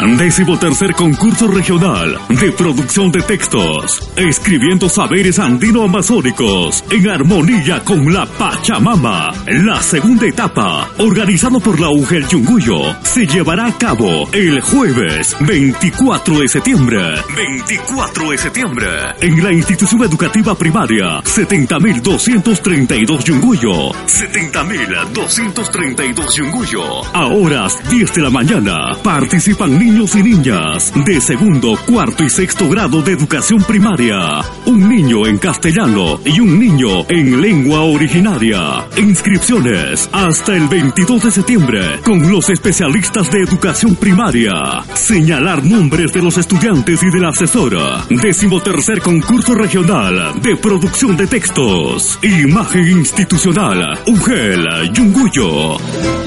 Décimo tercer concurso regional de producción de textos. Escribiendo saberes andino-amazónicos en armonía con la Pachamama. La segunda etapa, organizado por la UGEL Yunguyo, se llevará a cabo el jueves 24 de septiembre. 24 de septiembre. En la institución educativa primaria 70.232 Yunguyo. 70.232 Yunguyo. A horas 10 de la mañana participan niños y niñas de segundo, cuarto y sexto grado de educación primaria. Un niño en castellano y un niño en lengua originaria. Inscripciones hasta el 22 de septiembre con los especialistas de educación primaria. Señalar nombres de los estudiantes y de la asesora. Concurso regional de producción de textos. Imagen institucional. UGEL Yunguyo.